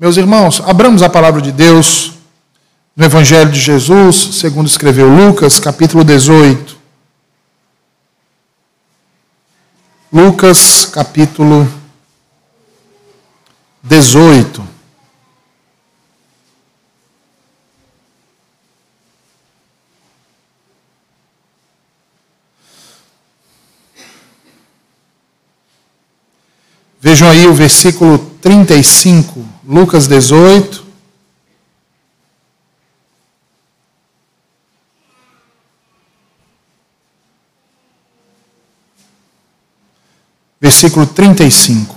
Meus irmãos, abramos a palavra de Deus no Evangelho de Jesus, segundo escreveu Lucas, capítulo 18. Lucas, capítulo 18. Vejam aí o versículo 35, Lucas 18. Versículo 35.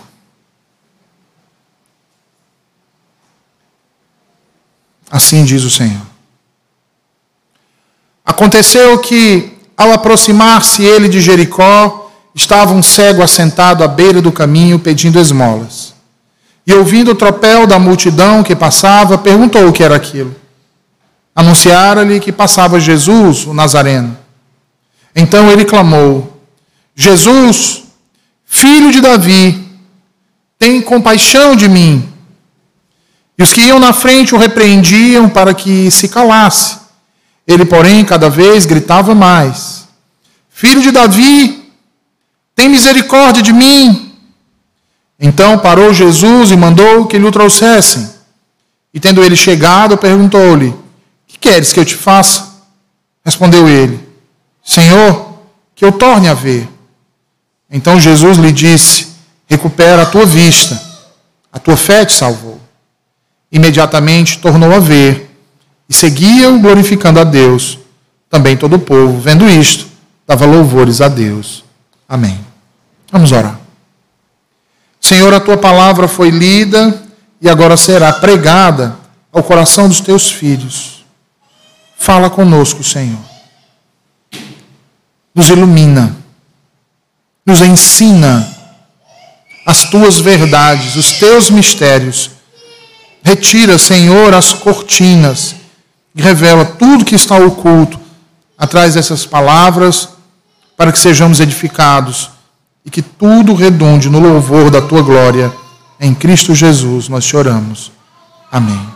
Assim diz o Senhor. Aconteceu que, ao aproximar-se ele de Jericó, estava um cego assentado à beira do caminho pedindo esmolas. E ouvindo o tropel da multidão que passava, perguntou o que era aquilo. Anunciaram-lhe que passava Jesus, o Nazareno. Então ele clamou: Jesus, filho de Davi, tem compaixão de mim. E os que iam na frente o repreendiam para que se calasse. Ele, porém, cada vez gritava mais: Filho de Davi, tem misericórdia de mim. Então parou Jesus e mandou que lhe o trouxessem. E tendo ele chegado, perguntou-lhe: Que queres que eu te faça? Respondeu ele: Senhor, que eu torne a ver. Então Jesus lhe disse: Recupera a tua vista, a tua fé te salvou. Imediatamente tornou a ver e seguia-o glorificando a Deus. Também todo o povo, vendo isto, dava louvores a Deus. Amém. Vamos orar. Senhor, a tua palavra foi lida e agora será pregada ao coração dos teus filhos. Fala conosco, Senhor. Nos ilumina, nos ensina as tuas verdades, os teus mistérios. Retira, Senhor, as cortinas e revela tudo que está oculto atrás dessas palavras para que sejamos edificados e que tudo redunde no louvor da tua glória. Em Cristo Jesus nós te oramos. Amém.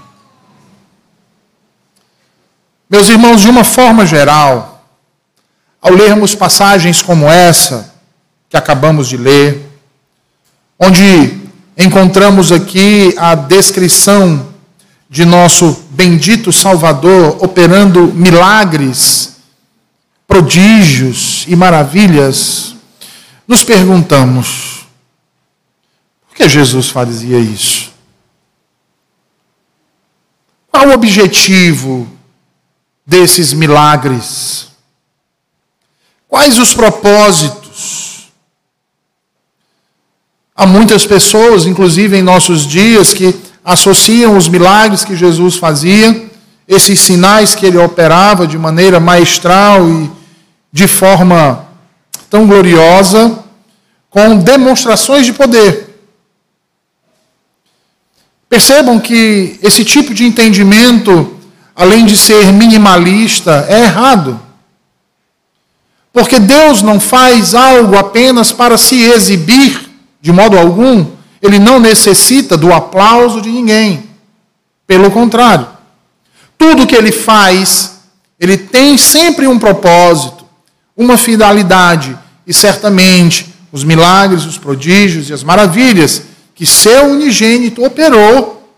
Meus irmãos, de uma forma geral, ao lermos passagens como essa que acabamos de ler, onde encontramos aqui a descrição de nosso bendito Salvador operando milagres prodígios e maravilhas, nos perguntamos: por que Jesus fazia isso? Qual o objetivo desses milagres? Quais os propósitos? Há muitas pessoas, inclusive em nossos dias, que associam os milagres que Jesus fazia esses sinais que ele operava de maneira maestral e de forma tão gloriosa, com demonstrações de poder. Percebam que esse tipo de entendimento, além de ser minimalista, é errado. Porque Deus não faz algo apenas para se exibir, de modo algum, ele não necessita do aplauso de ninguém. Pelo contrário, tudo que ele faz, ele tem sempre um propósito, uma finalidade, e certamente os milagres, os prodígios e as maravilhas que seu unigênito operou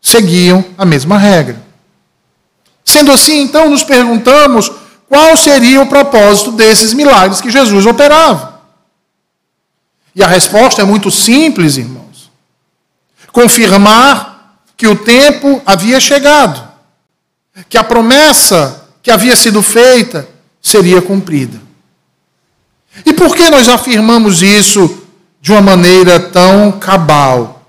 seguiam a mesma regra. Sendo assim, então, nos perguntamos qual seria o propósito desses milagres que Jesus operava. E a resposta é muito simples, irmãos. Confirmar que o tempo havia chegado que a promessa que havia sido feita seria cumprida. E por que nós afirmamos isso de uma maneira tão cabal?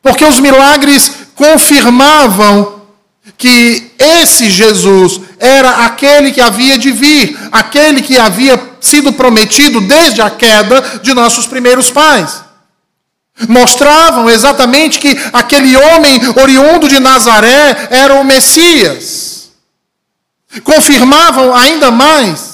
Porque os milagres confirmavam que esse Jesus era aquele que havia de vir, aquele que havia sido prometido desde a queda de nossos primeiros pais. Mostravam exatamente que aquele homem oriundo de Nazaré era o Messias. Confirmavam ainda mais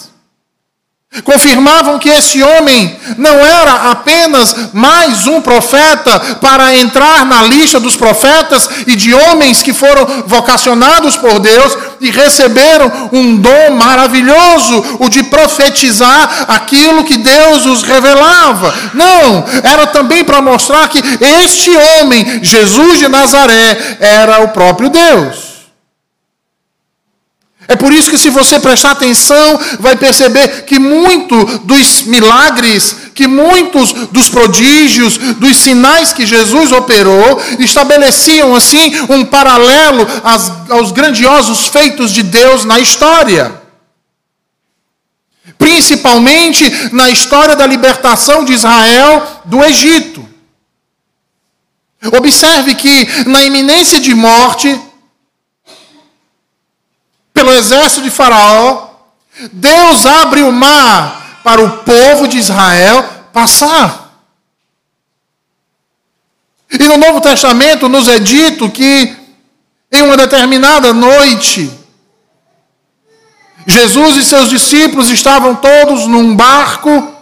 confirmavam que esse homem não era apenas mais um profeta para entrar na lista dos profetas e de homens que foram vocacionados por Deus e receberam um dom maravilhoso, o de profetizar aquilo que Deus os revelava. Não, era também para mostrar que este homem, Jesus de Nazaré, era o próprio Deus. É por isso que, se você prestar atenção, vai perceber que muito dos milagres, que muitos dos prodígios, dos sinais que Jesus operou, estabeleciam assim um paralelo aos grandiosos feitos de Deus na história. Principalmente na história da libertação de Israel do Egito. Observe que, na iminência de morte, pelo exército de Faraó, Deus abre o mar para o povo de Israel passar. E no Novo Testamento nos é dito que em uma determinada noite, Jesus e seus discípulos estavam todos num barco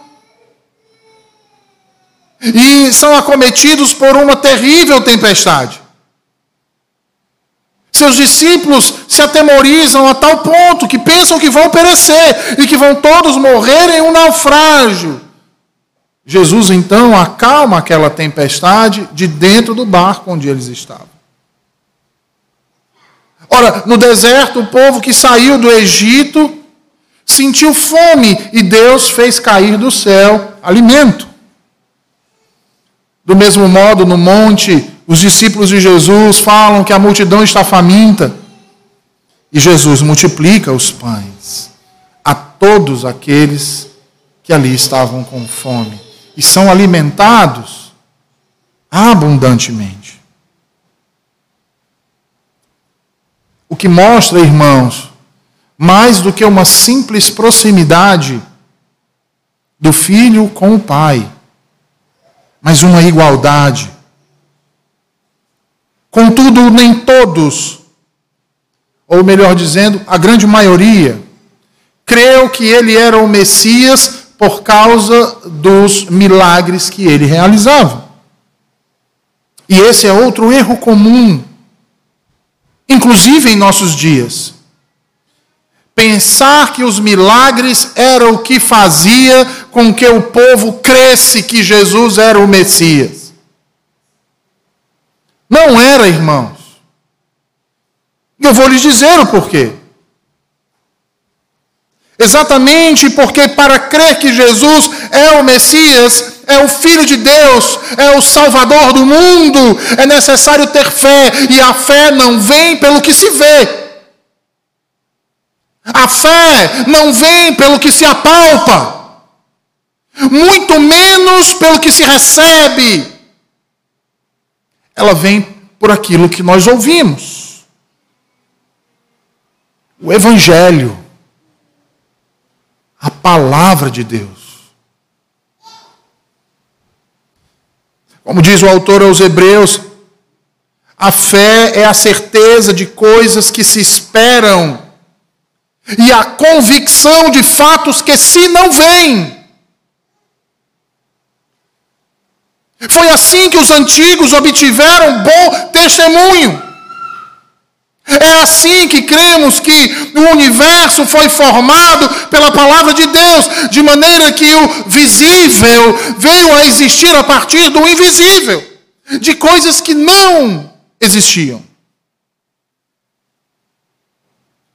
e são acometidos por uma terrível tempestade. Seus discípulos se atemorizam a tal ponto que pensam que vão perecer e que vão todos morrer em um naufrágio. Jesus então acalma aquela tempestade de dentro do barco onde eles estavam. Ora, no deserto, o povo que saiu do Egito sentiu fome e Deus fez cair do céu alimento. Do mesmo modo, no monte, os discípulos de Jesus falam que a multidão está faminta. E Jesus multiplica os pães a todos aqueles que ali estavam com fome e são alimentados abundantemente. O que mostra, irmãos, mais do que uma simples proximidade do filho com o pai, mas uma igualdade Contudo, nem todos, ou melhor dizendo, a grande maioria, creu que ele era o Messias por causa dos milagres que ele realizava. E esse é outro erro comum, inclusive em nossos dias. Pensar que os milagres eram o que fazia com que o povo cresce que Jesus era o Messias. Não era, irmãos. E eu vou lhes dizer o porquê. Exatamente porque para crer que Jesus é o Messias, é o Filho de Deus, é o Salvador do mundo, é necessário ter fé, e a fé não vem pelo que se vê. A fé não vem pelo que se apalpa, muito menos pelo que se recebe ela vem por aquilo que nós ouvimos. O Evangelho, a palavra de Deus. Como diz o autor aos Hebreus, a fé é a certeza de coisas que se esperam e a convicção de fatos que se não veem. Foi assim que os antigos obtiveram bom testemunho. É assim que cremos que o universo foi formado pela palavra de Deus, de maneira que o visível veio a existir a partir do invisível, de coisas que não existiam.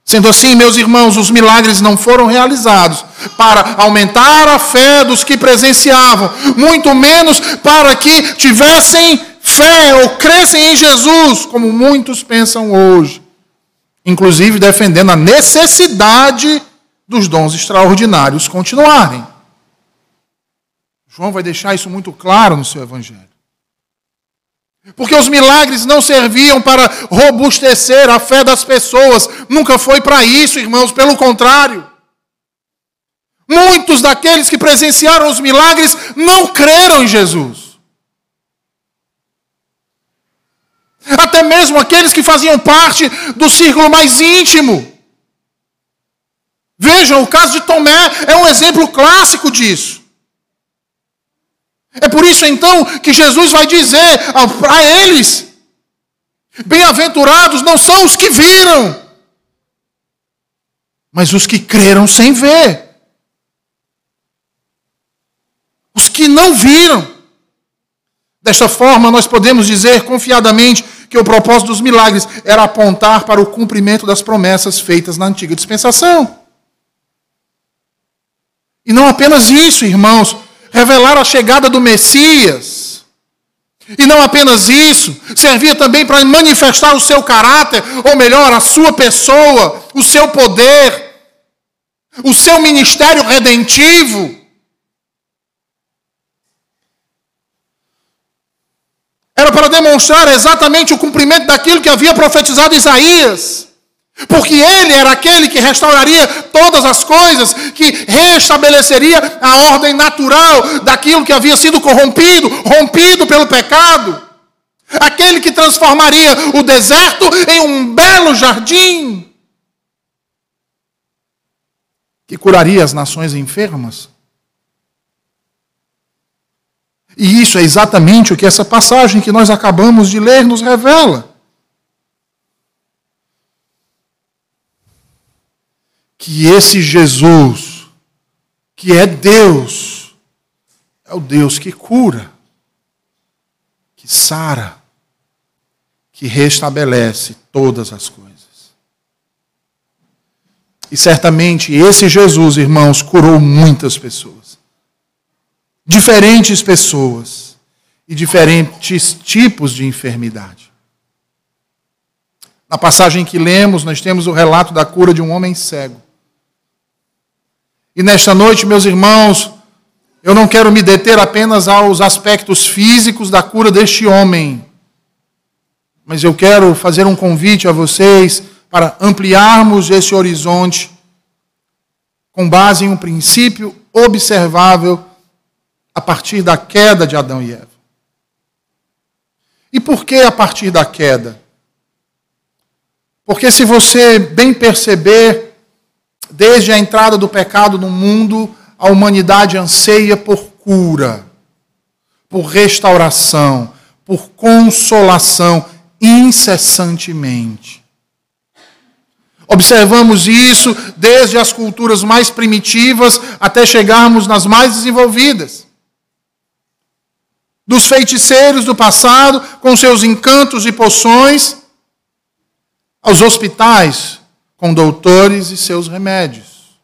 Sendo assim, meus irmãos, os milagres não foram realizados para aumentar a fé dos que presenciavam, muito menos para que tivessem fé ou crescem em Jesus, como muitos pensam hoje, inclusive defendendo a necessidade dos dons extraordinários continuarem. João vai deixar isso muito claro no seu evangelho. Porque os milagres não serviam para robustecer a fé das pessoas, nunca foi para isso, irmãos, pelo contrário. Muitos daqueles que presenciaram os milagres não creram em Jesus. Até mesmo aqueles que faziam parte do círculo mais íntimo Vejam, o caso de Tomé é um exemplo clássico disso. É por isso então que Jesus vai dizer para eles: Bem-aventurados não são os que viram, mas os que creram sem ver. Os que não viram. Desta forma, nós podemos dizer confiadamente que o propósito dos milagres era apontar para o cumprimento das promessas feitas na antiga dispensação. E não apenas isso, irmãos, revelar a chegada do Messias. E não apenas isso, servia também para manifestar o seu caráter, ou melhor, a sua pessoa, o seu poder, o seu ministério redentivo. Era para demonstrar exatamente o cumprimento daquilo que havia profetizado Isaías. Porque ele era aquele que restauraria todas as coisas, que restabeleceria a ordem natural daquilo que havia sido corrompido, rompido pelo pecado. Aquele que transformaria o deserto em um belo jardim. Que curaria as nações enfermas. E isso é exatamente o que essa passagem que nós acabamos de ler nos revela. Que esse Jesus, que é Deus, é o Deus que cura, que sara, que restabelece todas as coisas. E certamente esse Jesus, irmãos, curou muitas pessoas diferentes pessoas e diferentes tipos de enfermidade. Na passagem que lemos, nós temos o relato da cura de um homem cego. E nesta noite, meus irmãos, eu não quero me deter apenas aos aspectos físicos da cura deste homem, mas eu quero fazer um convite a vocês para ampliarmos esse horizonte com base em um princípio observável a partir da queda de Adão e Eva. E por que a partir da queda? Porque se você bem perceber, desde a entrada do pecado no mundo, a humanidade anseia por cura, por restauração, por consolação incessantemente. Observamos isso desde as culturas mais primitivas até chegarmos nas mais desenvolvidas dos feiticeiros do passado, com seus encantos e poções, aos hospitais, com doutores e seus remédios.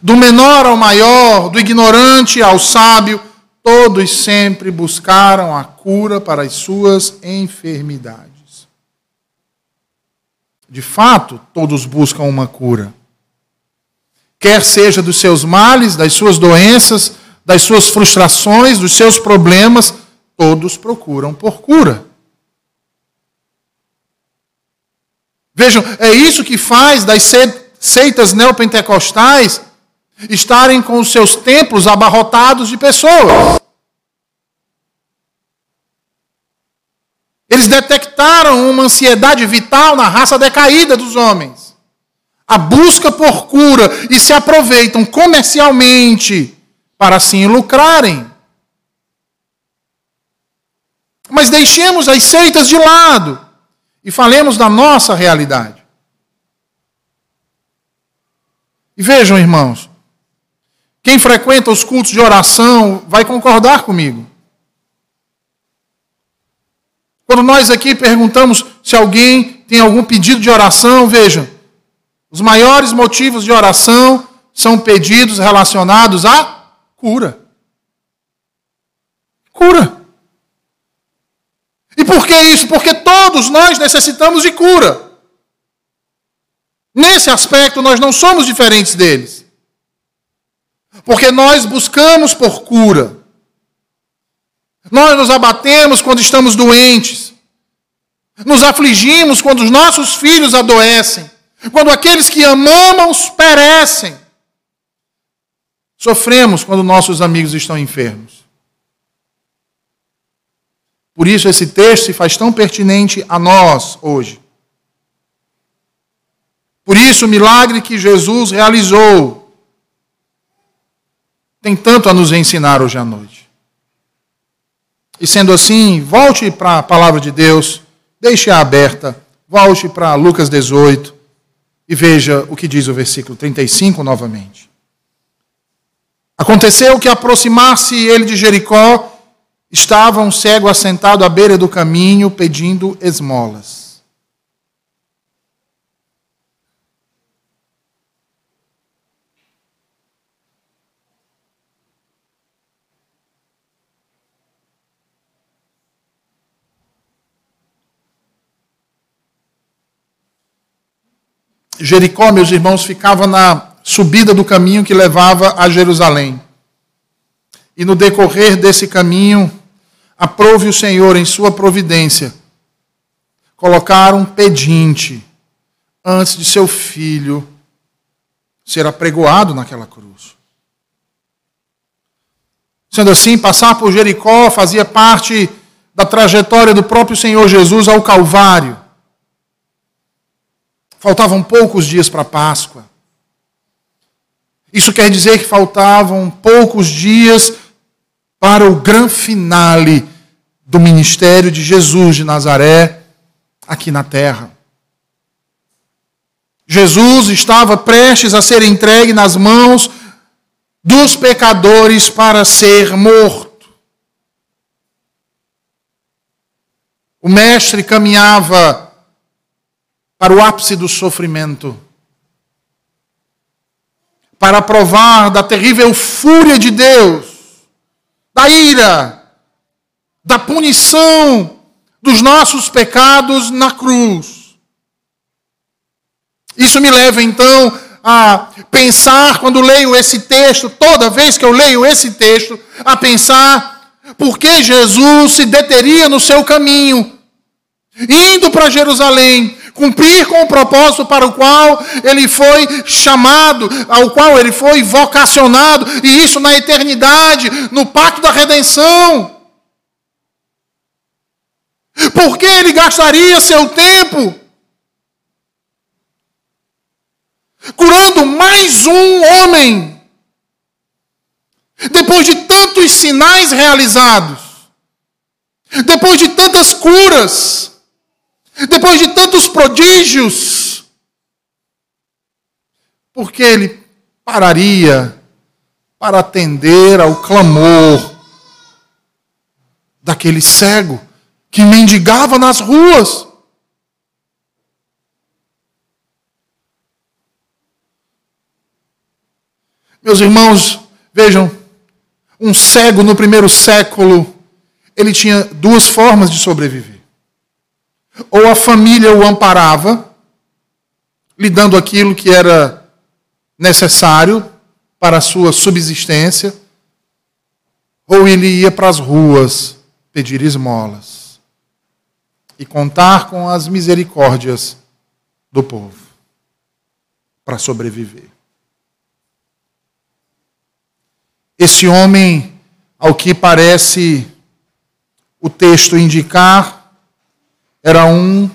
Do menor ao maior, do ignorante ao sábio, todos sempre buscaram a cura para as suas enfermidades. De fato, todos buscam uma cura. Quer seja dos seus males, das suas doenças, das suas frustrações, dos seus problemas, todos procuram por cura. Vejam, é isso que faz das seitas neopentecostais estarem com os seus templos abarrotados de pessoas. Eles detectaram uma ansiedade vital na raça decaída dos homens. A busca por cura e se aproveitam comercialmente para assim lucrarem. Mas deixemos as seitas de lado e falemos da nossa realidade. E vejam, irmãos, quem frequenta os cultos de oração vai concordar comigo. Quando nós aqui perguntamos se alguém tem algum pedido de oração, vejam, os maiores motivos de oração são pedidos relacionados a Cura. Cura. E por que isso? Porque todos nós necessitamos de cura. Nesse aspecto, nós não somos diferentes deles. Porque nós buscamos por cura. Nós nos abatemos quando estamos doentes. Nos afligimos quando os nossos filhos adoecem. Quando aqueles que amamos perecem. Sofremos quando nossos amigos estão enfermos. Por isso, esse texto se faz tão pertinente a nós hoje. Por isso, o milagre que Jesus realizou tem tanto a nos ensinar hoje à noite. E sendo assim, volte para a palavra de Deus, deixe-a aberta, volte para Lucas 18 e veja o que diz o versículo 35 novamente. Aconteceu que, aproximar-se ele de Jericó, estava um cego assentado à beira do caminho pedindo esmolas. Jericó, meus irmãos, ficava na subida do caminho que levava a Jerusalém. E no decorrer desse caminho, aprove o Senhor em sua providência colocar um pedinte antes de seu filho ser apregoado naquela cruz. Sendo assim, passar por Jericó fazia parte da trajetória do próprio Senhor Jesus ao Calvário. Faltavam poucos dias para a Páscoa. Isso quer dizer que faltavam poucos dias para o grande finale do ministério de Jesus de Nazaré aqui na terra. Jesus estava prestes a ser entregue nas mãos dos pecadores para ser morto. O Mestre caminhava para o ápice do sofrimento, para provar da terrível fúria de Deus, da ira, da punição dos nossos pecados na cruz. Isso me leva então a pensar, quando leio esse texto, toda vez que eu leio esse texto, a pensar por que Jesus se deteria no seu caminho, indo para Jerusalém, cumprir com o propósito para o qual ele foi chamado, ao qual ele foi vocacionado, e isso na eternidade, no pacto da redenção. Por que ele gastaria seu tempo curando mais um homem, depois de tantos sinais realizados, depois de tantas curas, depois de tantos prodígios, porque ele pararia para atender ao clamor daquele cego que mendigava nas ruas. Meus irmãos, vejam, um cego no primeiro século, ele tinha duas formas de sobreviver ou a família o amparava, lhe dando aquilo que era necessário para a sua subsistência, ou ele ia para as ruas pedir esmolas e contar com as misericórdias do povo para sobreviver. Esse homem, ao que parece o texto indicar, era um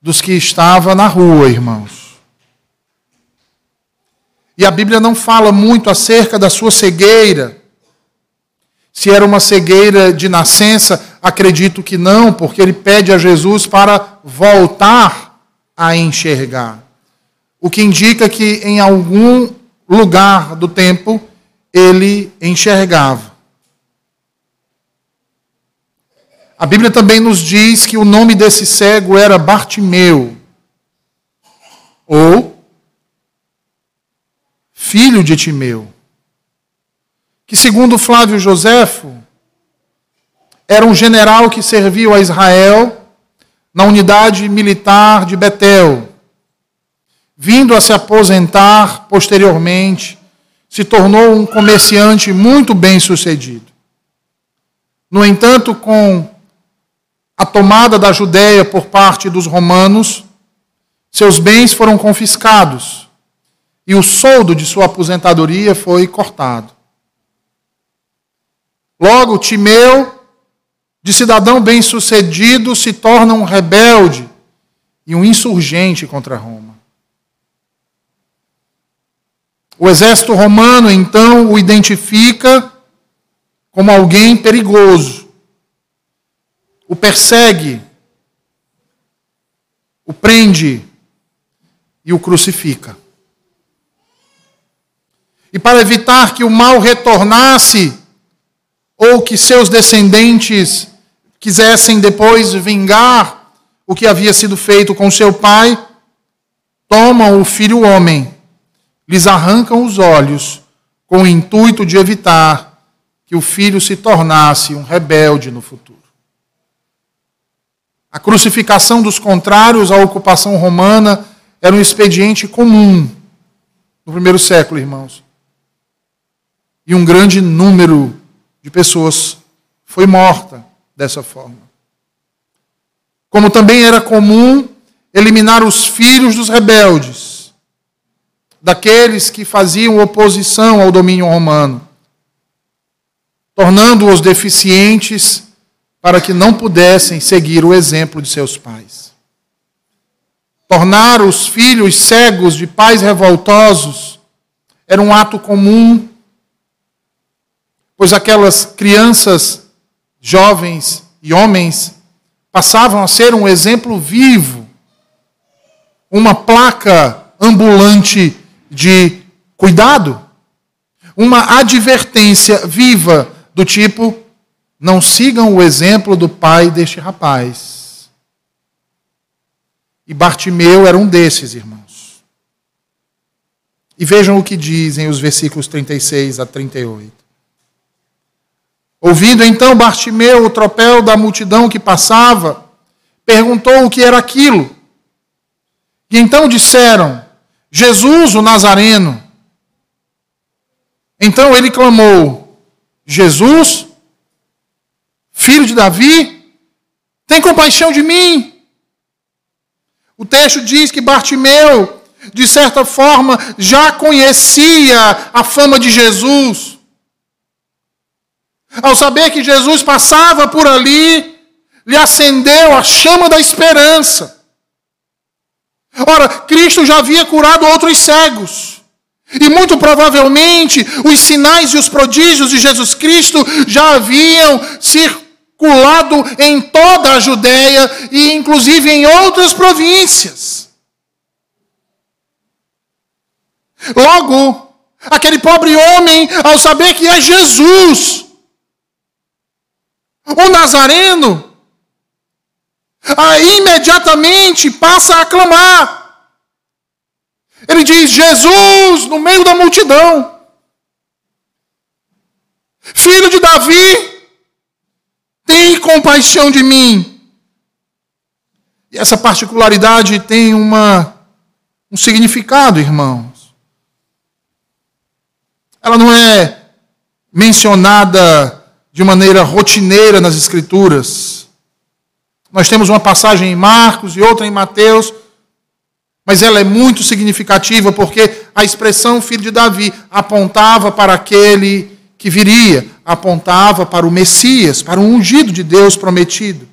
dos que estava na rua, irmãos. E a Bíblia não fala muito acerca da sua cegueira. Se era uma cegueira de nascença, acredito que não, porque ele pede a Jesus para voltar a enxergar. O que indica que em algum lugar do tempo ele enxergava. A Bíblia também nos diz que o nome desse cego era Bartimeu, ou filho de Timeu, que segundo Flávio Joséfo, era um general que serviu a Israel na unidade militar de Betel. Vindo a se aposentar posteriormente, se tornou um comerciante muito bem sucedido. No entanto, com a tomada da Judéia por parte dos romanos, seus bens foram confiscados e o soldo de sua aposentadoria foi cortado. Logo, Timeu, de cidadão bem-sucedido, se torna um rebelde e um insurgente contra Roma. O exército romano então o identifica como alguém perigoso, o persegue, o prende e o crucifica. E para evitar que o mal retornasse, ou que seus descendentes quisessem depois vingar o que havia sido feito com seu pai, tomam o filho homem, lhes arrancam os olhos, com o intuito de evitar que o filho se tornasse um rebelde no futuro. A crucificação dos contrários à ocupação romana era um expediente comum no primeiro século, irmãos. E um grande número de pessoas foi morta dessa forma. Como também era comum eliminar os filhos dos rebeldes, daqueles que faziam oposição ao domínio romano, tornando-os deficientes para que não pudessem seguir o exemplo de seus pais. Tornar os filhos cegos de pais revoltosos era um ato comum, pois aquelas crianças, jovens e homens passavam a ser um exemplo vivo, uma placa ambulante de cuidado, uma advertência viva do tipo não sigam o exemplo do pai deste rapaz. E Bartimeu era um desses, irmãos. E vejam o que dizem os versículos 36 a 38. Ouvindo então Bartimeu o tropel da multidão que passava, perguntou o que era aquilo. E então disseram: Jesus, o Nazareno. Então ele clamou: Jesus, filho de Davi, tem compaixão de mim. O texto diz que Bartimeu, de certa forma, já conhecia a fama de Jesus. Ao saber que Jesus passava por ali, lhe acendeu a chama da esperança. Ora, Cristo já havia curado outros cegos. E muito provavelmente os sinais e os prodígios de Jesus Cristo já haviam circulado circulado em toda a Judéia e inclusive em outras províncias. Logo, aquele pobre homem, ao saber que é Jesus, o Nazareno, aí imediatamente passa a clamar. Ele diz: Jesus, no meio da multidão, filho de Davi, tem compaixão de mim. E essa particularidade tem uma, um significado, irmãos. Ela não é mencionada de maneira rotineira nas Escrituras. Nós temos uma passagem em Marcos e outra em Mateus, mas ela é muito significativa porque a expressão filho de Davi apontava para aquele que viria, apontava para o Messias, para o ungido de Deus prometido.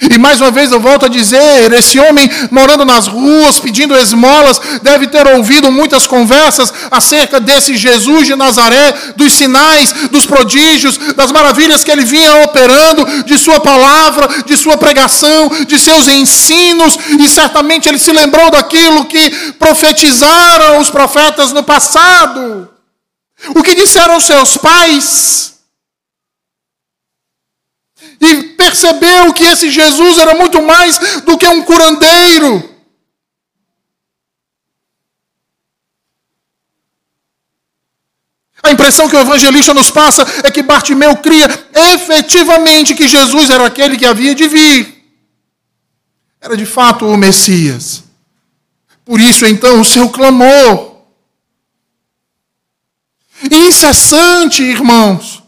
E mais uma vez eu volto a dizer: esse homem morando nas ruas, pedindo esmolas, deve ter ouvido muitas conversas acerca desse Jesus de Nazaré, dos sinais, dos prodígios, das maravilhas que ele vinha operando, de sua palavra, de sua pregação, de seus ensinos, e certamente ele se lembrou daquilo que profetizaram os profetas no passado. O que disseram seus pais? E percebeu que esse Jesus era muito mais do que um curandeiro. A impressão que o evangelista nos passa é que Bartimeu cria efetivamente que Jesus era aquele que havia de vir. Era de fato o Messias. Por isso, então, o seu clamor incessante, irmãos,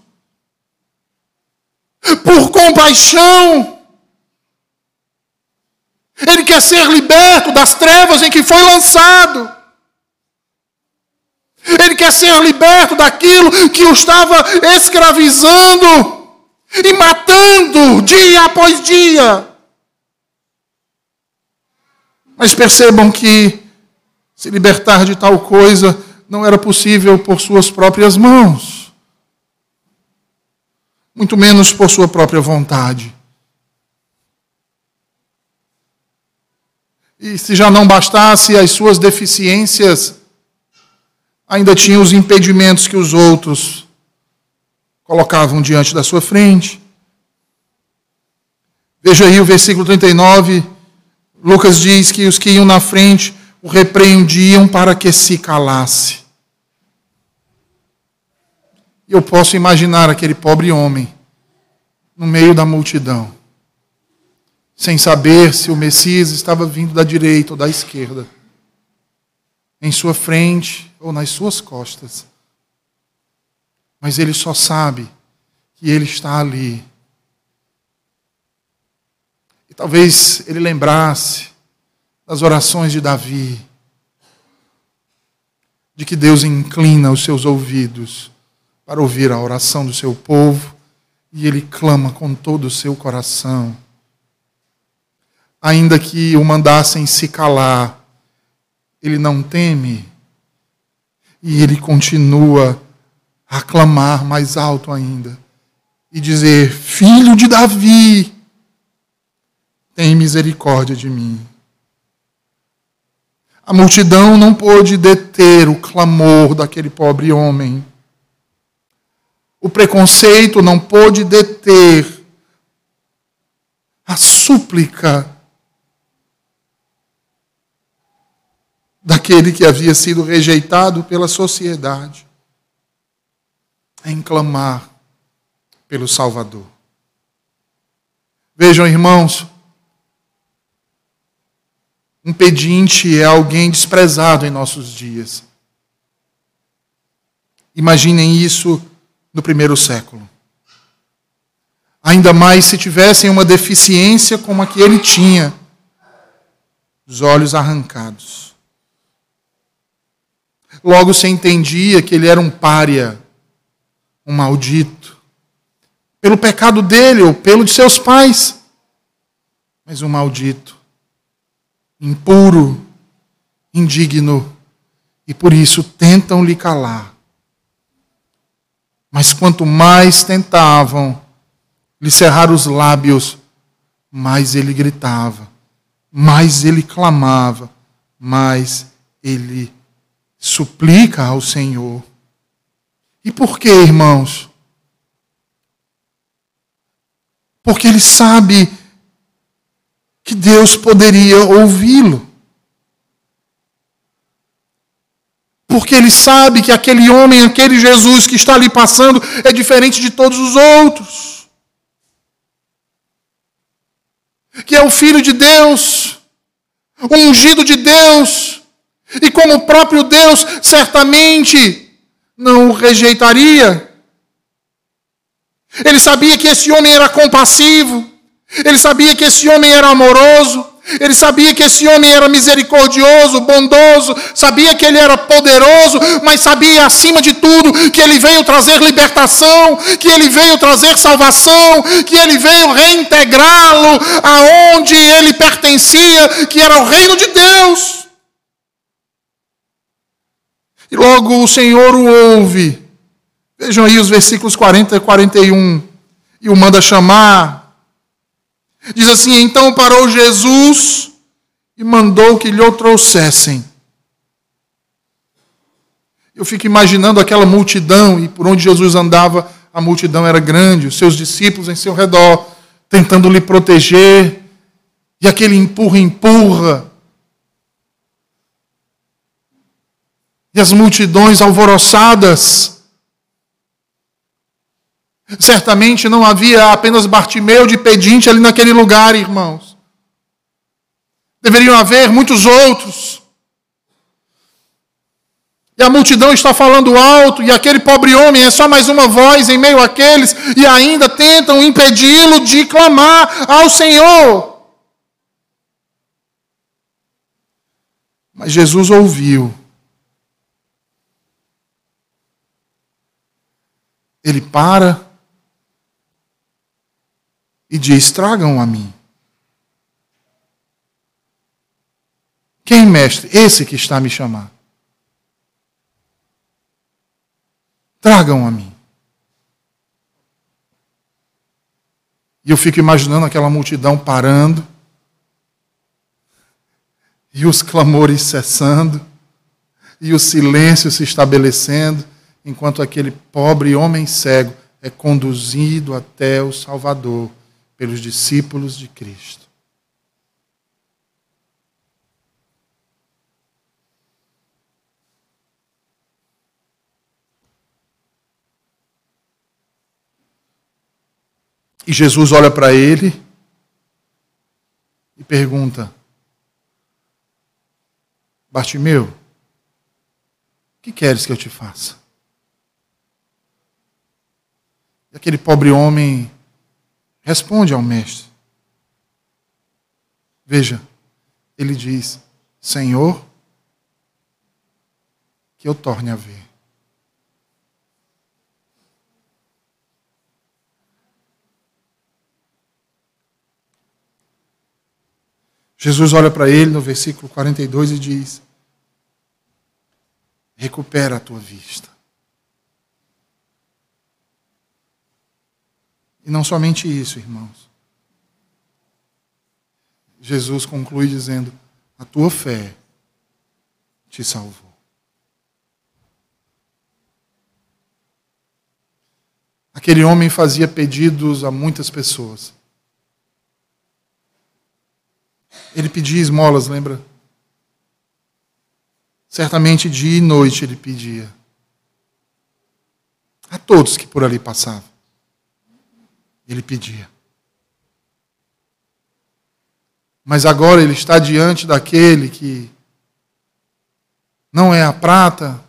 por compaixão. Ele quer ser liberto das trevas em que foi lançado. Ele quer ser liberto daquilo que o estava escravizando e matando dia após dia. Mas percebam que se libertar de tal coisa não era possível por suas próprias mãos, muito menos por sua própria vontade. E se já não bastasse as suas deficiências, ainda tinha os impedimentos que os outros colocavam diante da sua frente. Veja aí o versículo 39. Lucas diz que os que iam na frente o repreendiam para que se calasse. Eu posso imaginar aquele pobre homem no meio da multidão, sem saber se o Messias estava vindo da direita ou da esquerda, em sua frente ou nas suas costas. Mas ele só sabe que ele está ali. E talvez ele lembrasse das orações de Davi, de que Deus inclina os seus ouvidos para ouvir a oração do seu povo e ele clama com todo o seu coração. Ainda que o mandassem se calar, ele não teme e ele continua a clamar mais alto ainda e dizer: Filho de Davi, tem misericórdia de mim. A multidão não pôde deter o clamor daquele pobre homem. O preconceito não pôde deter a súplica daquele que havia sido rejeitado pela sociedade em clamar pelo Salvador. Vejam, irmãos, um pedinte é alguém desprezado em nossos dias. Imaginem isso no primeiro século. Ainda mais se tivessem uma deficiência como a que ele tinha, os olhos arrancados. Logo se entendia que ele era um pária, um maldito, pelo pecado dele ou pelo de seus pais, mas um maldito impuro, indigno, e por isso tentam lhe calar. Mas quanto mais tentavam lhe cerrar os lábios, mais ele gritava, mais ele clamava, mais ele suplica ao Senhor. E por que, irmãos? Porque ele sabe que Deus poderia ouvi-lo. Porque ele sabe que aquele homem, aquele Jesus que está ali passando, é diferente de todos os outros. Que é o Filho de Deus, o ungido de Deus, e como o próprio Deus certamente não o rejeitaria. Ele sabia que esse homem era compassivo, ele sabia que esse homem era amoroso, ele sabia que esse homem era misericordioso, bondoso, sabia que ele era poderoso, mas sabia acima de tudo que ele veio trazer libertação, que ele veio trazer salvação, que ele veio reintegrá-lo aonde ele pertencia, que era o reino de Deus. E logo o Senhor o ouve. Vejam aí os versículos 40 e 41. E o manda chamar Diz assim: Então parou Jesus e mandou que lhe o trouxessem. Eu fico imaginando aquela multidão, e por onde Jesus andava, a multidão era grande, os seus discípulos em seu redor, tentando lhe proteger, e aquele empurra, empurra. E as multidões alvoroçadas, Certamente não havia apenas Bartimeu de pedinte ali naquele lugar, irmãos. Deveriam haver muitos outros. E a multidão está falando alto, e aquele pobre homem é só mais uma voz em meio àqueles, e ainda tentam impedi-lo de clamar ao Senhor. Mas Jesus ouviu. Ele para e diz: Tragam a mim. Quem, mestre? Esse que está me chamar. Tragam a mim. E eu fico imaginando aquela multidão parando, e os clamores cessando, e o silêncio se estabelecendo, enquanto aquele pobre homem cego é conduzido até o Salvador pelos discípulos de Cristo. E Jesus olha para ele e pergunta: Bartimeu, o que queres que eu te faça? E aquele pobre homem responde ao mestre. Veja, ele diz: Senhor, que eu torne a ver. Jesus olha para ele no versículo 42 e diz: Recupera a tua vista. E não somente isso, irmãos. Jesus conclui dizendo: A tua fé te salvou. Aquele homem fazia pedidos a muitas pessoas. Ele pedia esmolas, lembra? Certamente dia e noite ele pedia. A todos que por ali passavam. Ele pedia. Mas agora ele está diante daquele que não é a prata,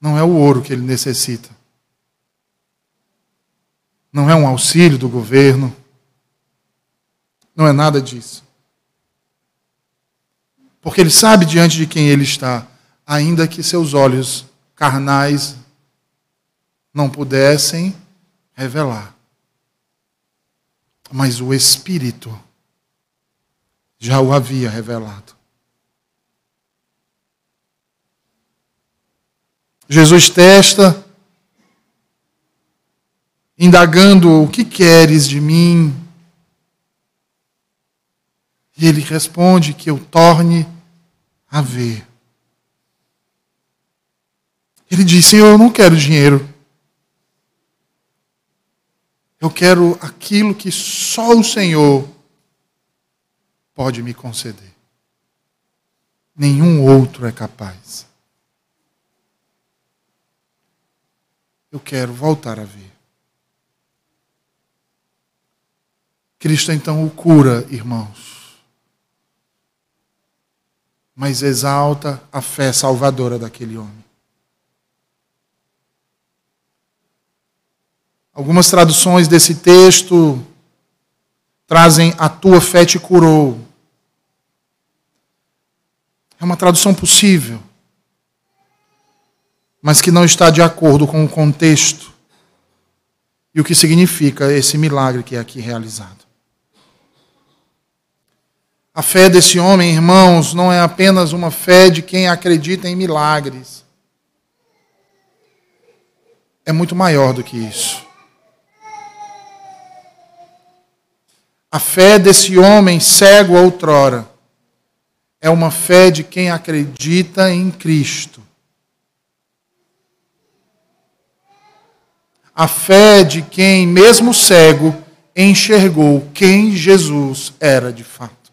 não é o ouro que ele necessita. Não é um auxílio do governo. Não é nada disso. Porque ele sabe diante de quem ele está, ainda que seus olhos carnais não pudessem revelar. Mas o Espírito já o havia revelado. Jesus testa, indagando: O que queres de mim? E ele responde que eu torne a ver. Ele diz: Senhor, eu não quero dinheiro. Eu quero aquilo que só o Senhor pode me conceder. Nenhum outro é capaz. Eu quero voltar a ver. Cristo então o cura, irmãos mas exalta a fé salvadora daquele homem. Algumas traduções desse texto trazem a tua fé te curou. É uma tradução possível, mas que não está de acordo com o contexto e o que significa esse milagre que é aqui realizado. A fé desse homem, irmãos, não é apenas uma fé de quem acredita em milagres. É muito maior do que isso. A fé desse homem cego outrora é uma fé de quem acredita em Cristo. A fé de quem, mesmo cego, enxergou quem Jesus era de fato.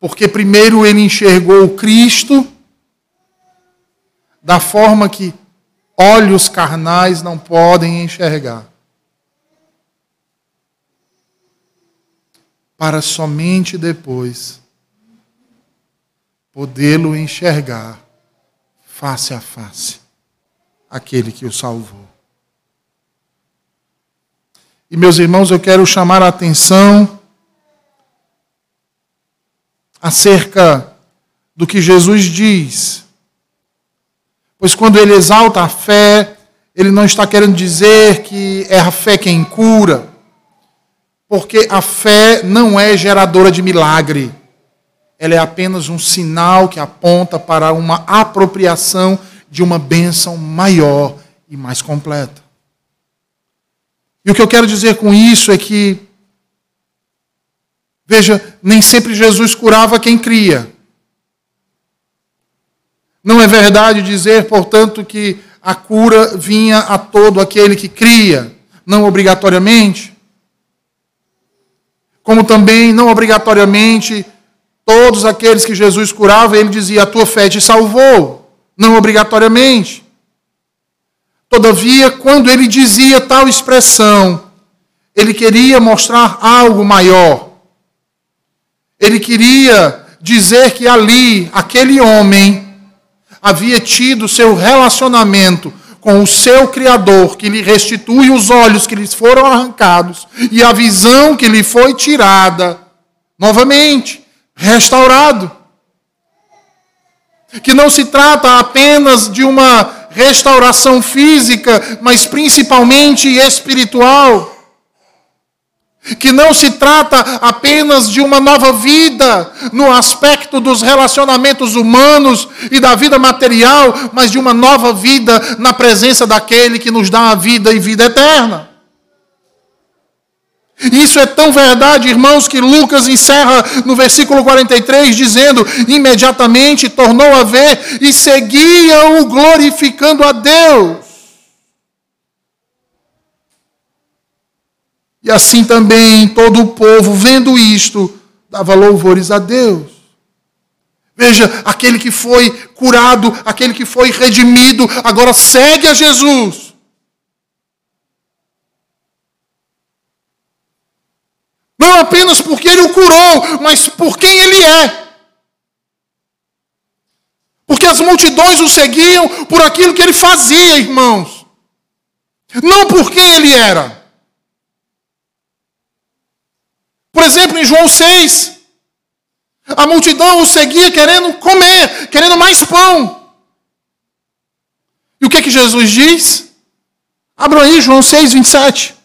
Porque primeiro ele enxergou Cristo da forma que olhos carnais não podem enxergar. Para somente depois podê-lo enxergar face a face aquele que o salvou. E meus irmãos, eu quero chamar a atenção acerca do que Jesus diz. Pois quando ele exalta a fé, ele não está querendo dizer que é a fé quem cura. Porque a fé não é geradora de milagre. Ela é apenas um sinal que aponta para uma apropriação de uma bênção maior e mais completa. E o que eu quero dizer com isso é que, veja, nem sempre Jesus curava quem cria. Não é verdade dizer, portanto, que a cura vinha a todo aquele que cria, não obrigatoriamente. Como também, não obrigatoriamente, todos aqueles que Jesus curava, ele dizia: A tua fé te salvou, não obrigatoriamente. Todavia, quando ele dizia tal expressão, ele queria mostrar algo maior. Ele queria dizer que ali, aquele homem, havia tido seu relacionamento com o seu Criador, que lhe restitui os olhos que lhes foram arrancados e a visão que lhe foi tirada, novamente, restaurado. Que não se trata apenas de uma restauração física, mas principalmente espiritual que não se trata apenas de uma nova vida no aspecto dos relacionamentos humanos e da vida material, mas de uma nova vida na presença daquele que nos dá a vida e vida eterna. Isso é tão verdade, irmãos, que Lucas encerra no versículo 43 dizendo: imediatamente tornou a ver e seguia-o glorificando a Deus. E assim também todo o povo, vendo isto, dava louvores a Deus. Veja, aquele que foi curado, aquele que foi redimido, agora segue a Jesus. Não apenas porque ele o curou, mas por quem ele é. Porque as multidões o seguiam por aquilo que ele fazia, irmãos. Não por quem ele era. Por exemplo, em João 6, a multidão o seguia querendo comer, querendo mais pão. E o que, que Jesus diz? Abra aí João 6, 27.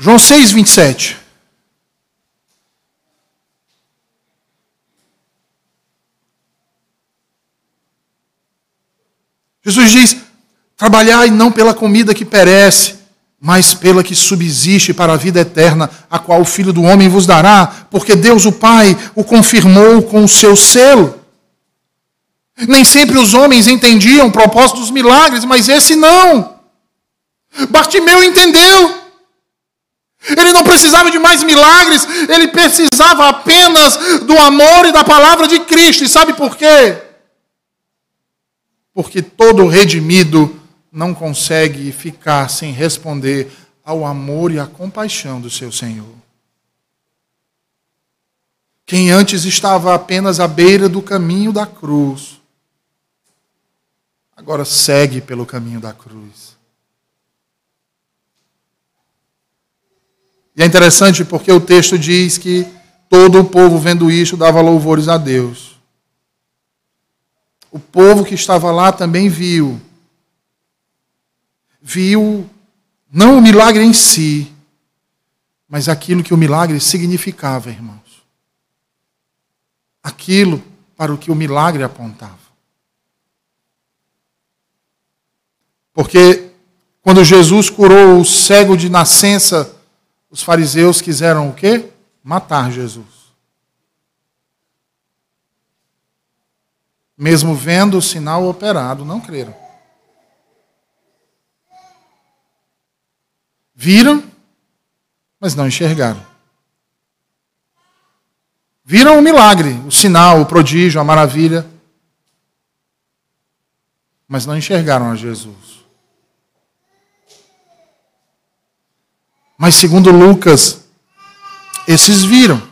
João 6, 27. Jesus diz: trabalhai não pela comida que perece, mas pela que subsiste para a vida eterna, a qual o Filho do Homem vos dará, porque Deus o Pai o confirmou com o seu selo. Nem sempre os homens entendiam o propósito dos milagres, mas esse não. Bartimeu entendeu. Ele não precisava de mais milagres, ele precisava apenas do amor e da palavra de Cristo. E sabe por quê? Porque todo redimido não consegue ficar sem responder ao amor e à compaixão do seu Senhor. Quem antes estava apenas à beira do caminho da cruz, agora segue pelo caminho da cruz. E é interessante porque o texto diz que todo o povo, vendo isto, dava louvores a Deus o povo que estava lá também viu. Viu não o milagre em si, mas aquilo que o milagre significava, irmãos. Aquilo para o que o milagre apontava. Porque quando Jesus curou o cego de nascença, os fariseus quiseram o quê? Matar Jesus. Mesmo vendo o sinal operado, não creram. Viram, mas não enxergaram. Viram o milagre, o sinal, o prodígio, a maravilha, mas não enxergaram a Jesus. Mas segundo Lucas, esses viram.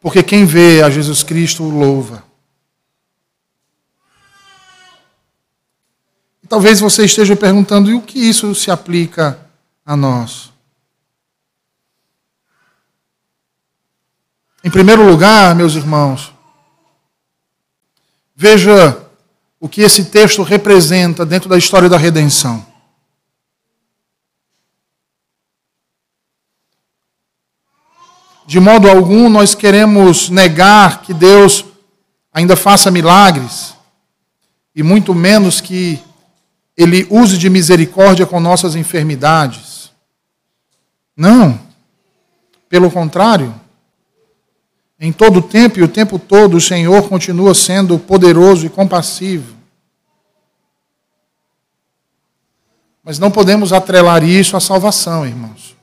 Porque quem vê a Jesus Cristo o louva. Talvez você esteja perguntando: e o que isso se aplica a nós? Em primeiro lugar, meus irmãos, Veja o que esse texto representa dentro da história da redenção. De modo algum nós queremos negar que Deus ainda faça milagres, e muito menos que Ele use de misericórdia com nossas enfermidades. Não. Pelo contrário, em todo o tempo e o tempo todo, o Senhor continua sendo poderoso e compassivo. Mas não podemos atrelar isso à salvação, irmãos.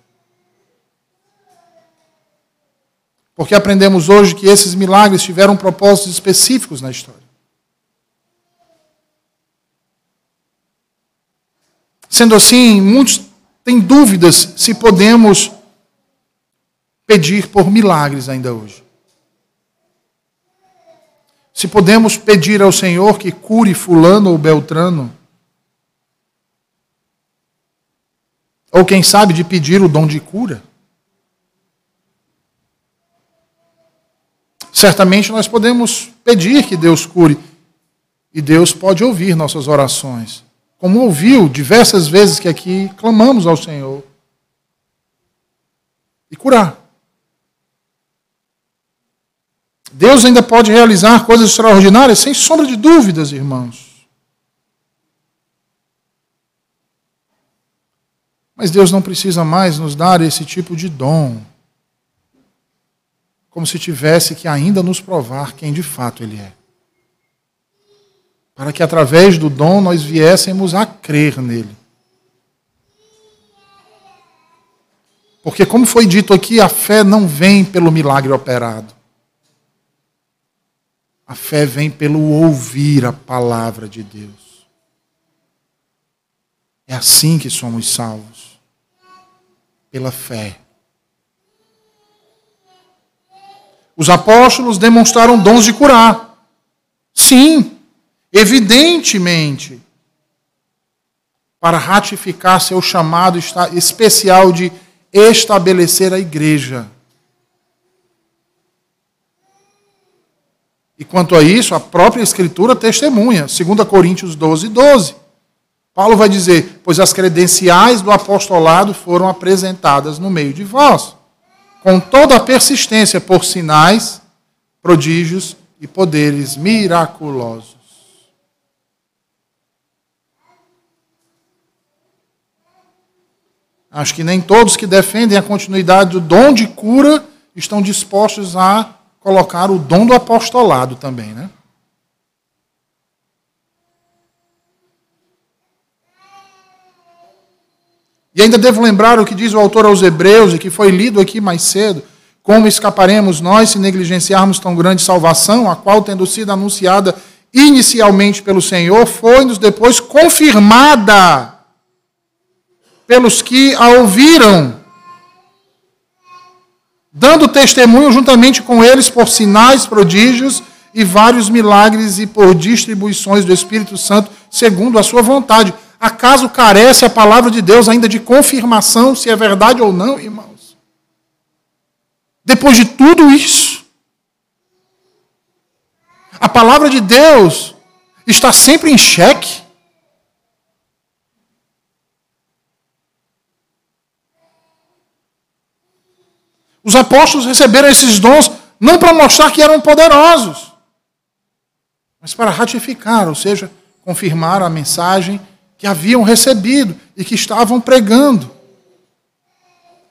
Porque aprendemos hoje que esses milagres tiveram propósitos específicos na história. Sendo assim, muitos têm dúvidas se podemos pedir por milagres ainda hoje se podemos pedir ao Senhor que cure Fulano ou Beltrano. Ou quem sabe de pedir o dom de cura. Certamente nós podemos pedir que Deus cure. E Deus pode ouvir nossas orações. Como ouviu diversas vezes que aqui clamamos ao Senhor. E curar. Deus ainda pode realizar coisas extraordinárias, sem sombra de dúvidas, irmãos. Mas Deus não precisa mais nos dar esse tipo de dom, como se tivesse que ainda nos provar quem de fato Ele é. Para que através do dom nós viéssemos a crer nele. Porque, como foi dito aqui, a fé não vem pelo milagre operado. A fé vem pelo ouvir a palavra de Deus. É assim que somos salvos. Pela fé. Os apóstolos demonstraram dons de curar. Sim, evidentemente. Para ratificar seu chamado especial de estabelecer a igreja. E quanto a isso, a própria Escritura testemunha, 2 Coríntios 12, 12. Paulo vai dizer: Pois as credenciais do apostolado foram apresentadas no meio de vós, com toda a persistência por sinais, prodígios e poderes miraculosos. Acho que nem todos que defendem a continuidade do dom de cura estão dispostos a colocar o dom do apostolado também, né? E ainda devo lembrar o que diz o autor aos Hebreus, e que foi lido aqui mais cedo: como escaparemos nós se negligenciarmos tão grande salvação, a qual, tendo sido anunciada inicialmente pelo Senhor, foi-nos depois confirmada pelos que a ouviram dando testemunho juntamente com eles por sinais, prodígios e vários milagres e por distribuições do Espírito Santo, segundo a sua vontade. Acaso carece a palavra de Deus ainda de confirmação se é verdade ou não, irmãos? Depois de tudo isso, a palavra de Deus está sempre em xeque. Os apóstolos receberam esses dons não para mostrar que eram poderosos, mas para ratificar, ou seja, confirmar a mensagem que haviam recebido e que estavam pregando.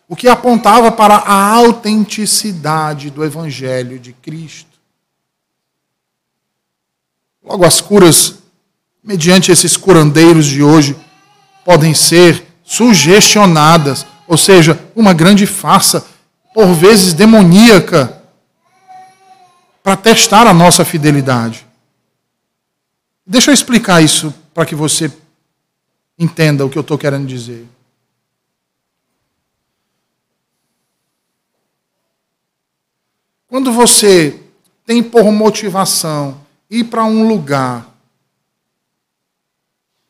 O que apontava para a autenticidade do Evangelho de Cristo. Logo, as curas, mediante esses curandeiros de hoje, podem ser sugestionadas, ou seja, uma grande farsa por vezes demoníaca, para testar a nossa fidelidade. Deixa eu explicar isso para que você entenda o que eu estou querendo dizer. Quando você tem por motivação ir para um lugar,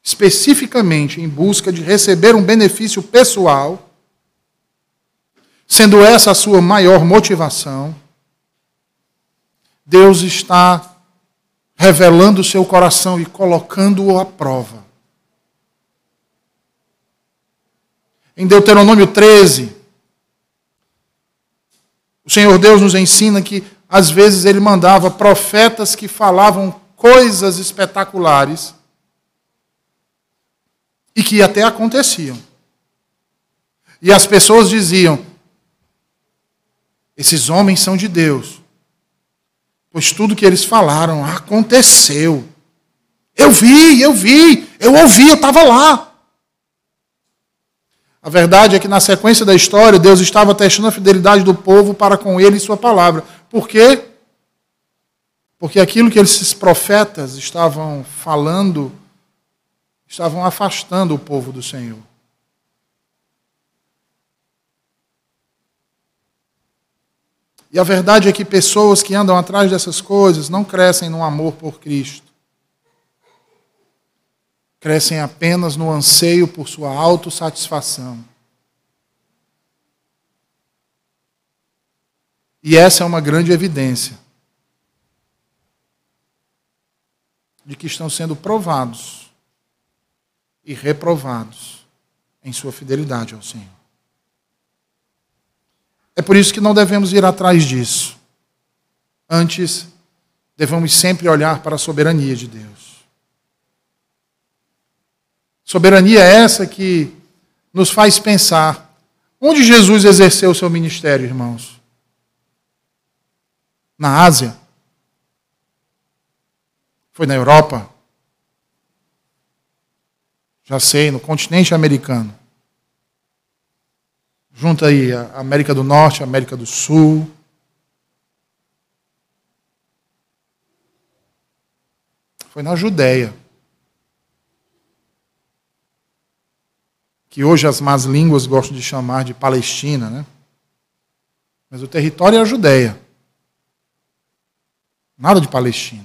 especificamente em busca de receber um benefício pessoal, Sendo essa a sua maior motivação, Deus está revelando o seu coração e colocando-o à prova. Em Deuteronômio 13, o Senhor Deus nos ensina que, às vezes, ele mandava profetas que falavam coisas espetaculares e que até aconteciam. E as pessoas diziam: esses homens são de Deus, pois tudo que eles falaram aconteceu. Eu vi, eu vi, eu ouvi, eu estava lá. A verdade é que na sequência da história, Deus estava testando a fidelidade do povo para com ele e sua palavra. Por quê? Porque aquilo que esses profetas estavam falando, estavam afastando o povo do Senhor. E a verdade é que pessoas que andam atrás dessas coisas não crescem no amor por Cristo. Crescem apenas no anseio por sua autossatisfação. E essa é uma grande evidência de que estão sendo provados e reprovados em sua fidelidade ao Senhor. É por isso que não devemos ir atrás disso. Antes, devemos sempre olhar para a soberania de Deus. Soberania é essa que nos faz pensar onde Jesus exerceu o seu ministério, irmãos? Na Ásia? Foi na Europa? Já sei, no continente americano. Junta aí a América do Norte, a América do Sul. Foi na Judéia. Que hoje as más línguas gostam de chamar de Palestina, né? Mas o território é a Judéia. Nada de Palestina.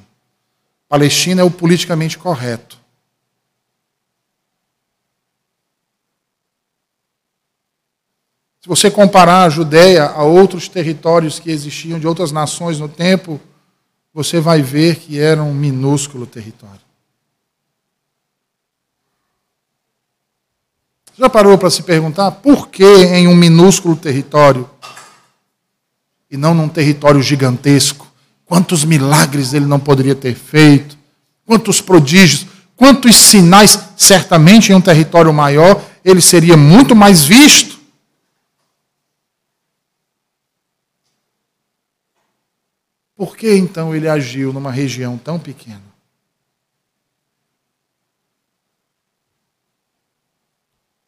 Palestina é o politicamente correto. Se você comparar a Judéia a outros territórios que existiam de outras nações no tempo, você vai ver que era um minúsculo território. Já parou para se perguntar por que em um minúsculo território e não num território gigantesco? Quantos milagres ele não poderia ter feito? Quantos prodígios? Quantos sinais? Certamente em um território maior ele seria muito mais visto. Por que então ele agiu numa região tão pequena?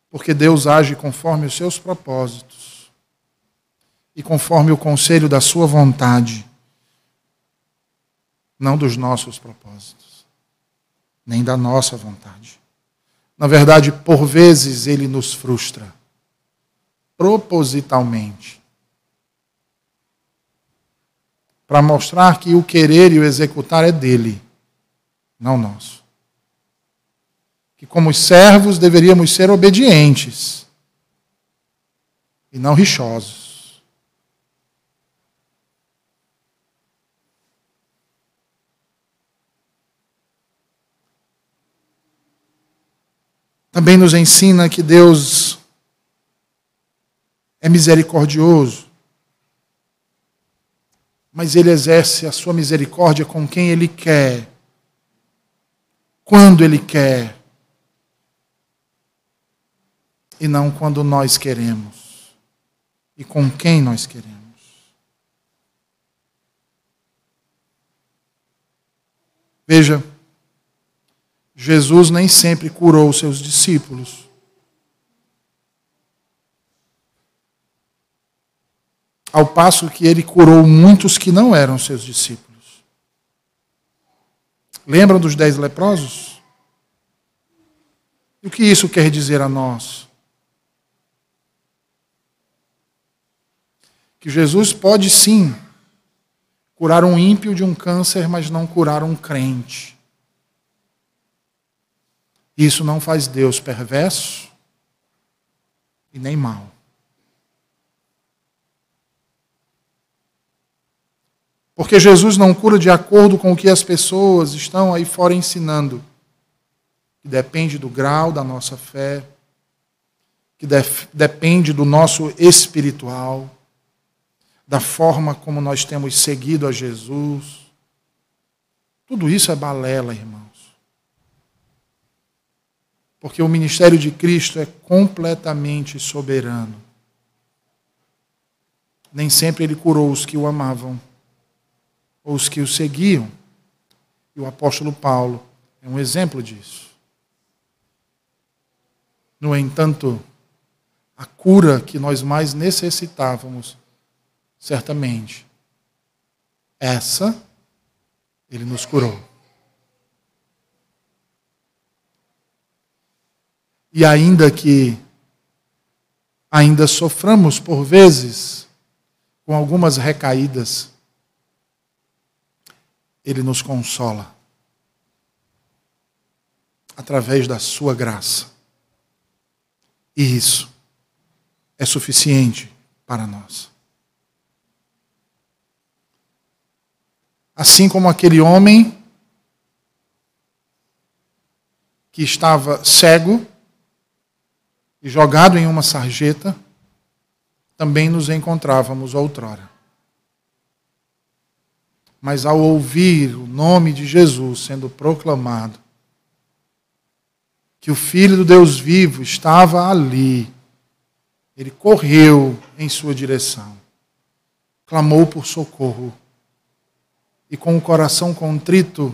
Porque Deus age conforme os seus propósitos e conforme o conselho da sua vontade, não dos nossos propósitos, nem da nossa vontade. Na verdade, por vezes ele nos frustra, propositalmente para mostrar que o querer e o executar é dele, não nosso. Que, como servos, deveríamos ser obedientes e não rixosos. Também nos ensina que Deus é misericordioso mas ele exerce a sua misericórdia com quem ele quer, quando ele quer, e não quando nós queremos, e com quem nós queremos. Veja, Jesus nem sempre curou seus discípulos. ao passo que ele curou muitos que não eram seus discípulos. Lembram dos dez leprosos? E o que isso quer dizer a nós? Que Jesus pode sim curar um ímpio de um câncer, mas não curar um crente. Isso não faz Deus perverso e nem mau. Porque Jesus não cura de acordo com o que as pessoas estão aí fora ensinando. Que depende do grau da nossa fé, que depende do nosso espiritual, da forma como nós temos seguido a Jesus. Tudo isso é balela, irmãos. Porque o ministério de Cristo é completamente soberano. Nem sempre ele curou os que o amavam ou os que o seguiam. E o apóstolo Paulo é um exemplo disso. No entanto, a cura que nós mais necessitávamos, certamente, essa ele nos curou. E ainda que ainda soframos por vezes com algumas recaídas, Ele nos consola através da Sua graça. E isso é suficiente para nós. Assim como aquele homem que estava cego e jogado em uma sarjeta, também nos encontrávamos outrora. Mas ao ouvir o nome de Jesus sendo proclamado, que o Filho do Deus vivo estava ali, ele correu em sua direção, clamou por socorro, e com o coração contrito,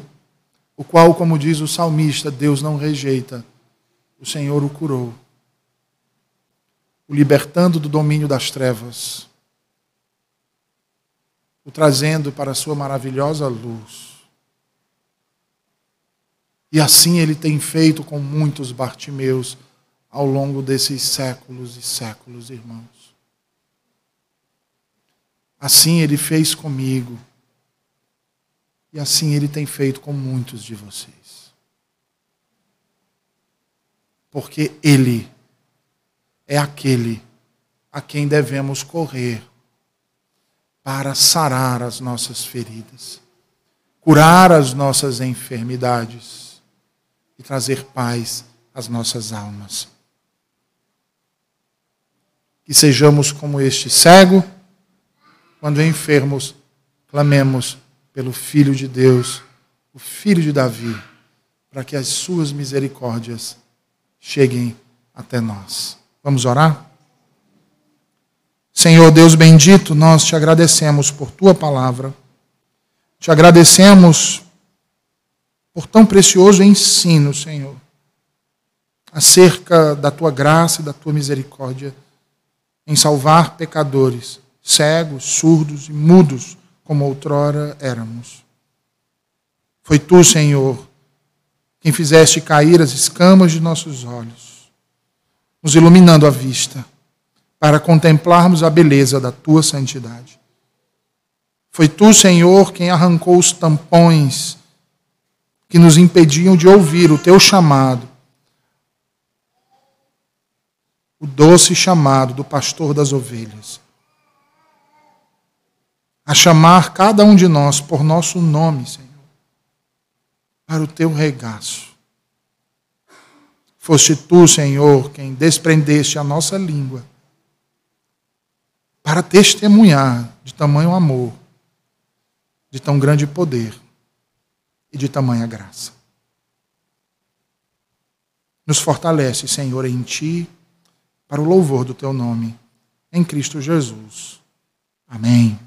o qual, como diz o salmista, Deus não rejeita, o Senhor o curou o libertando do domínio das trevas, o trazendo para a sua maravilhosa luz. E assim ele tem feito com muitos Bartimeus ao longo desses séculos e séculos, irmãos. Assim ele fez comigo. E assim ele tem feito com muitos de vocês. Porque ele é aquele a quem devemos correr para sarar as nossas feridas, curar as nossas enfermidades e trazer paz às nossas almas. Que sejamos como este cego, quando enfermos, clamemos pelo Filho de Deus, o Filho de Davi, para que as suas misericórdias cheguem até nós. Vamos orar? Senhor Deus bendito, nós te agradecemos por tua palavra. Te agradecemos por tão precioso ensino, Senhor, acerca da tua graça e da tua misericórdia em salvar pecadores, cegos, surdos e mudos, como outrora éramos. Foi tu, Senhor, quem fizeste cair as escamas de nossos olhos nos iluminando a vista, para contemplarmos a beleza da tua santidade. Foi tu, Senhor, quem arrancou os tampões que nos impediam de ouvir o teu chamado, o doce chamado do pastor das ovelhas, a chamar cada um de nós por nosso nome, Senhor, para o teu regaço Foste tu, Senhor, quem desprendeste a nossa língua para testemunhar de tamanho amor, de tão grande poder e de tamanha graça. Nos fortalece, Senhor, em Ti, para o louvor do Teu nome, em Cristo Jesus. Amém.